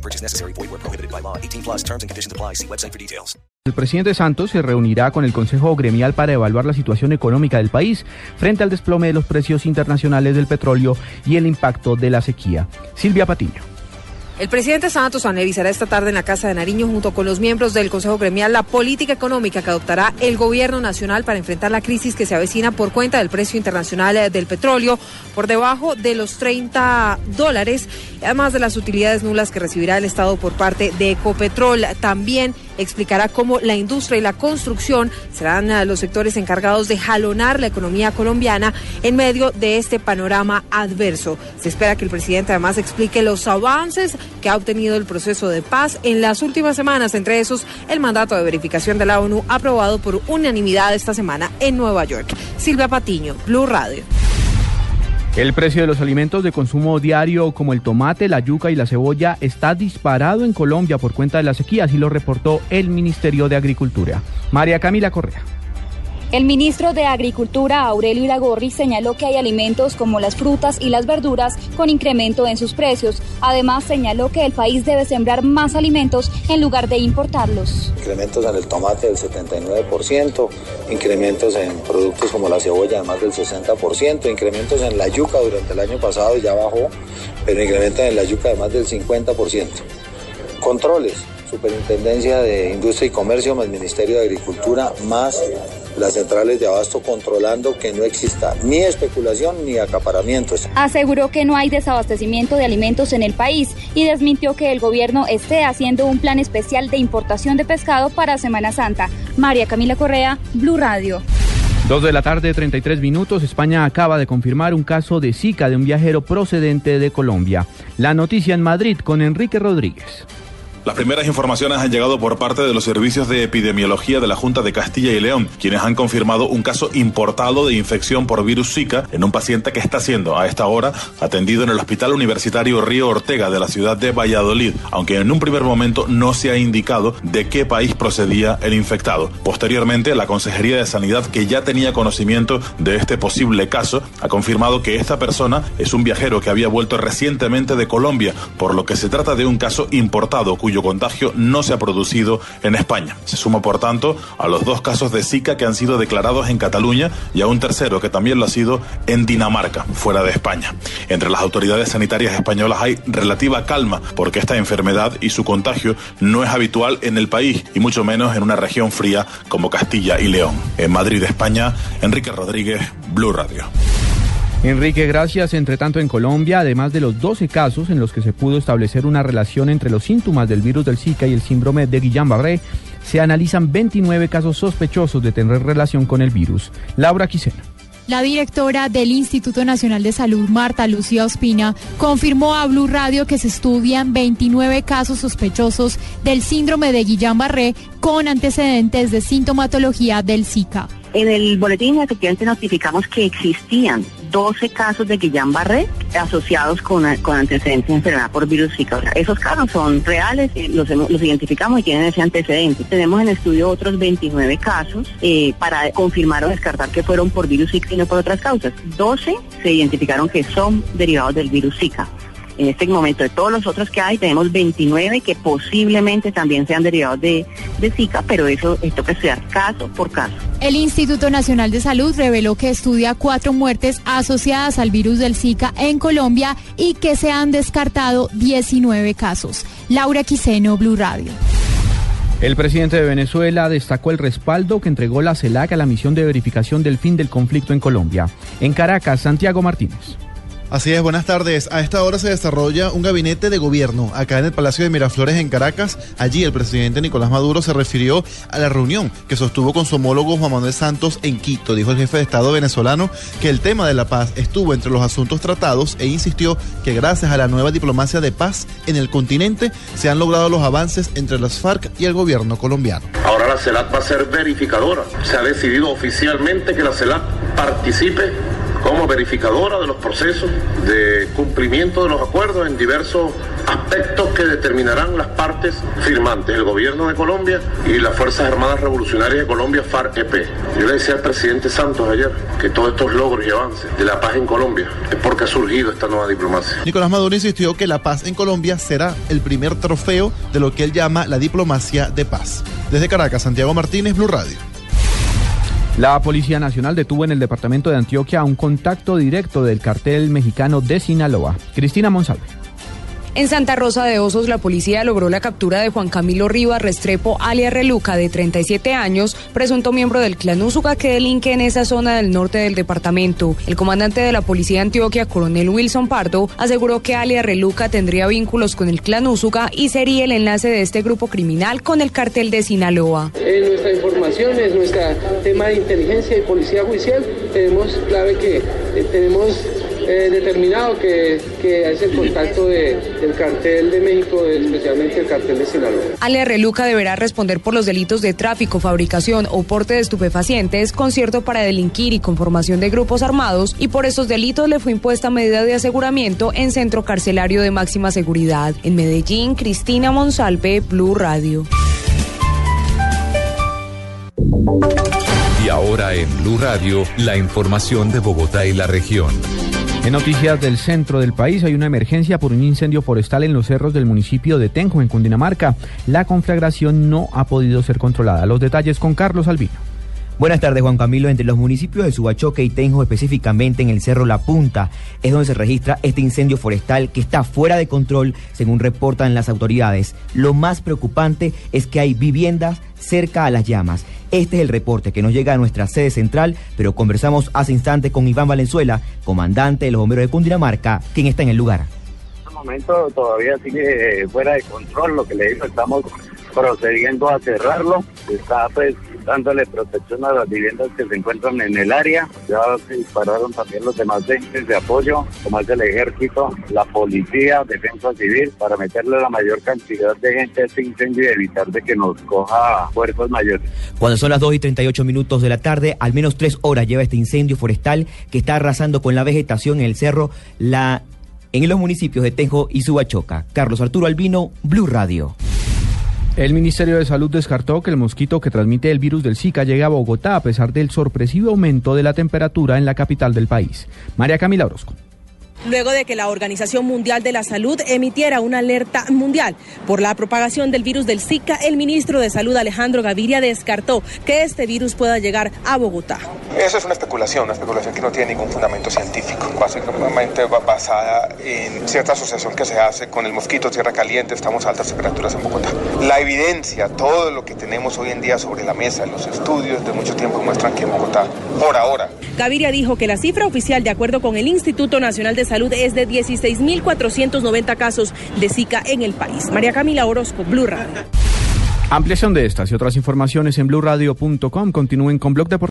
No purchase necessary. Void where prohibited by law. 18 plus terms and conditions apply. See website for details. El presidente Santos se reunirá con el Consejo Gremial para evaluar la situación económica del país frente al desplome de los precios internacionales del petróleo y el impacto de la sequía. Silvia Patiño. El presidente Santos analizará esta tarde en la Casa de Nariño junto con los miembros del Consejo Gremial la política económica que adoptará el gobierno nacional para enfrentar la crisis que se avecina por cuenta del precio internacional eh, del petróleo por debajo de los 30 dólares, además de las utilidades nulas que recibirá el Estado por parte de Ecopetrol. También explicará cómo la industria y la construcción serán eh, los sectores encargados de jalonar la economía colombiana en medio de este panorama adverso. Se espera que el presidente además explique los avances que ha obtenido el proceso de paz en las últimas semanas, entre esos el mandato de verificación de la ONU aprobado por unanimidad esta semana en Nueva York. Silvia Patiño, Blue Radio. El precio de los alimentos de consumo diario como el tomate, la yuca y la cebolla está disparado en Colombia por cuenta de la sequía, así lo reportó el Ministerio de Agricultura. María Camila Correa. El ministro de Agricultura, Aurelio Iragorri, señaló que hay alimentos como las frutas y las verduras con incremento en sus precios. Además, señaló que el país debe sembrar más alimentos en lugar de importarlos. Incrementos en el tomate del 79%, incrementos en productos como la cebolla de más del 60%, incrementos en la yuca durante el año pasado ya bajó, pero incrementos en la yuca de más del 50%. Controles, Superintendencia de Industria y Comercio más Ministerio de Agricultura más las centrales de abasto controlando que no exista ni especulación ni acaparamientos. Aseguró que no hay desabastecimiento de alimentos en el país y desmintió que el gobierno esté haciendo un plan especial de importación de pescado para Semana Santa. María Camila Correa, Blue Radio. Dos de la tarde, 33 minutos. España acaba de confirmar un caso de Zika de un viajero procedente de Colombia. La noticia en Madrid con Enrique Rodríguez. Las primeras informaciones han llegado por parte de los servicios de epidemiología de la Junta de Castilla y León, quienes han confirmado un caso importado de infección por virus Zika en un paciente que está siendo a esta hora atendido en el Hospital Universitario Río Ortega de la ciudad de Valladolid, aunque en un primer momento no se ha indicado de qué país procedía el infectado. Posteriormente, la Consejería de Sanidad, que ya tenía conocimiento de este posible caso, ha confirmado que esta persona es un viajero que había vuelto recientemente de Colombia, por lo que se trata de un caso importado cuyo contagio no se ha producido en España. Se suma, por tanto, a los dos casos de Zika que han sido declarados en Cataluña y a un tercero que también lo ha sido en Dinamarca, fuera de España. Entre las autoridades sanitarias españolas hay relativa calma porque esta enfermedad y su contagio no es habitual en el país y mucho menos en una región fría como Castilla y León. En Madrid, España, Enrique Rodríguez, Blue Radio. Enrique, gracias. Entre tanto, en Colombia, además de los 12 casos en los que se pudo establecer una relación entre los síntomas del virus del Zika y el síndrome de Guillain-Barré, se analizan 29 casos sospechosos de tener relación con el virus. Laura Quisena. La directora del Instituto Nacional de Salud, Marta Lucía Ospina, confirmó a Blue Radio que se estudian 29 casos sospechosos del síndrome de Guillain-Barré con antecedentes de sintomatología del Zika. En el boletín efectivamente notificamos que existían 12 casos de Guillain-Barré asociados con, con antecedentes de enfermedad por virus Zika. Esos casos son reales, eh, los, los, identificamos y tienen ese antecedente. Tenemos en estudio otros 29 casos eh, para confirmar o descartar que fueron por virus Zika y no por otras causas. 12 se identificaron que son derivados del virus Zika. En este momento, de todos los otros que hay, tenemos 29 que posiblemente también sean derivados de, de Zika, pero eso esto que estudiar caso por caso. El Instituto Nacional de Salud reveló que estudia cuatro muertes asociadas al virus del Zika en Colombia y que se han descartado 19 casos. Laura Quiseno, Blue Radio. El presidente de Venezuela destacó el respaldo que entregó la CELAC a la misión de verificación del fin del conflicto en Colombia. En Caracas, Santiago Martínez. Así es, buenas tardes. A esta hora se desarrolla un gabinete de gobierno acá en el Palacio de Miraflores en Caracas. Allí el presidente Nicolás Maduro se refirió a la reunión que sostuvo con su homólogo Juan Manuel Santos en Quito. Dijo el jefe de Estado venezolano que el tema de la paz estuvo entre los asuntos tratados e insistió que gracias a la nueva diplomacia de paz en el continente se han logrado los avances entre las FARC y el gobierno colombiano. Ahora la CELAC va a ser verificadora. Se ha decidido oficialmente que la CELAC participe como verificadora de los procesos de cumplimiento de los acuerdos en diversos aspectos que determinarán las partes firmantes, el gobierno de Colombia y las Fuerzas Armadas Revolucionarias de Colombia, FARC-EP. Yo le decía al presidente Santos ayer que todos estos logros y avances de la paz en Colombia es porque ha surgido esta nueva diplomacia. Nicolás Maduro insistió que la paz en Colombia será el primer trofeo de lo que él llama la diplomacia de paz. Desde Caracas, Santiago Martínez, Blue Radio. La Policía Nacional detuvo en el departamento de Antioquia a un contacto directo del cartel mexicano de Sinaloa. Cristina Monsalve. En Santa Rosa de Osos, la policía logró la captura de Juan Camilo Rivas Restrepo, alias Reluca, de 37 años, presunto miembro del clan Úsuga que delinque en esa zona del norte del departamento. El comandante de la policía de Antioquia, coronel Wilson Pardo, aseguró que alias Reluca tendría vínculos con el clan Úsuga y sería el enlace de este grupo criminal con el cartel de Sinaloa. En nuestra información, en nuestro tema de inteligencia y policía judicial, tenemos clave que eh, tenemos eh, determinado que, que, es el contacto de, del cartel de México, especialmente el cartel de Sinaloa. Ale Reluca deberá responder por los delitos de tráfico, fabricación o porte de estupefacientes, concierto para delinquir y conformación de grupos armados, y por esos delitos le fue impuesta medida de aseguramiento en centro carcelario de máxima seguridad. En Medellín, Cristina Monsalve, Blue Radio. Y ahora en Blue Radio, la información de Bogotá y la región. En noticias del centro del país hay una emergencia por un incendio forestal en los cerros del municipio de Tenjo, en Cundinamarca. La conflagración no ha podido ser controlada. Los detalles con Carlos Albino. Buenas tardes, Juan Camilo. Entre los municipios de Subachoque y Tenjo, específicamente en el Cerro La Punta, es donde se registra este incendio forestal que está fuera de control, según reportan las autoridades. Lo más preocupante es que hay viviendas cerca a las llamas. Este es el reporte que nos llega a nuestra sede central, pero conversamos hace instante con Iván Valenzuela, comandante de los bomberos de Cundinamarca, quien está en el lugar. En este momento todavía sigue fuera de control, lo que le digo, estamos procediendo a cerrarlo, está pues dándole protección a las viviendas que se encuentran en el área. Ya se dispararon también los demás entes de apoyo, como es el ejército, la policía, defensa civil, para meterle la mayor cantidad de gente a este incendio y evitar de que nos coja fuerzas mayores. Cuando son las 2 y 38 minutos de la tarde, al menos tres horas lleva este incendio forestal que está arrasando con la vegetación en el cerro, la en los municipios de Tenjo y Subachoca. Carlos Arturo Albino, Blue Radio. El Ministerio de Salud descartó que el mosquito que transmite el virus del Zika llegue a Bogotá a pesar del sorpresivo aumento de la temperatura en la capital del país. María Camila Orozco luego de que la Organización Mundial de la Salud emitiera una alerta mundial por la propagación del virus del Zika, el ministro de Salud Alejandro Gaviria descartó que este virus pueda llegar a Bogotá. Eso es una especulación, una especulación que no tiene ningún fundamento científico, básicamente basada en cierta asociación que se hace con el mosquito tierra caliente, estamos a altas temperaturas en Bogotá. La evidencia, todo lo que tenemos hoy en día sobre la mesa, los estudios de mucho tiempo muestran que en Bogotá, por ahora. Gaviria dijo que la cifra oficial, de acuerdo con el Instituto Nacional de Salud es de 16.490 casos de Zika en el país. María Camila Orozco, Blue Radio. Ampliación de estas y otras informaciones en blueradio.com. Continúen con Blog Deportivo.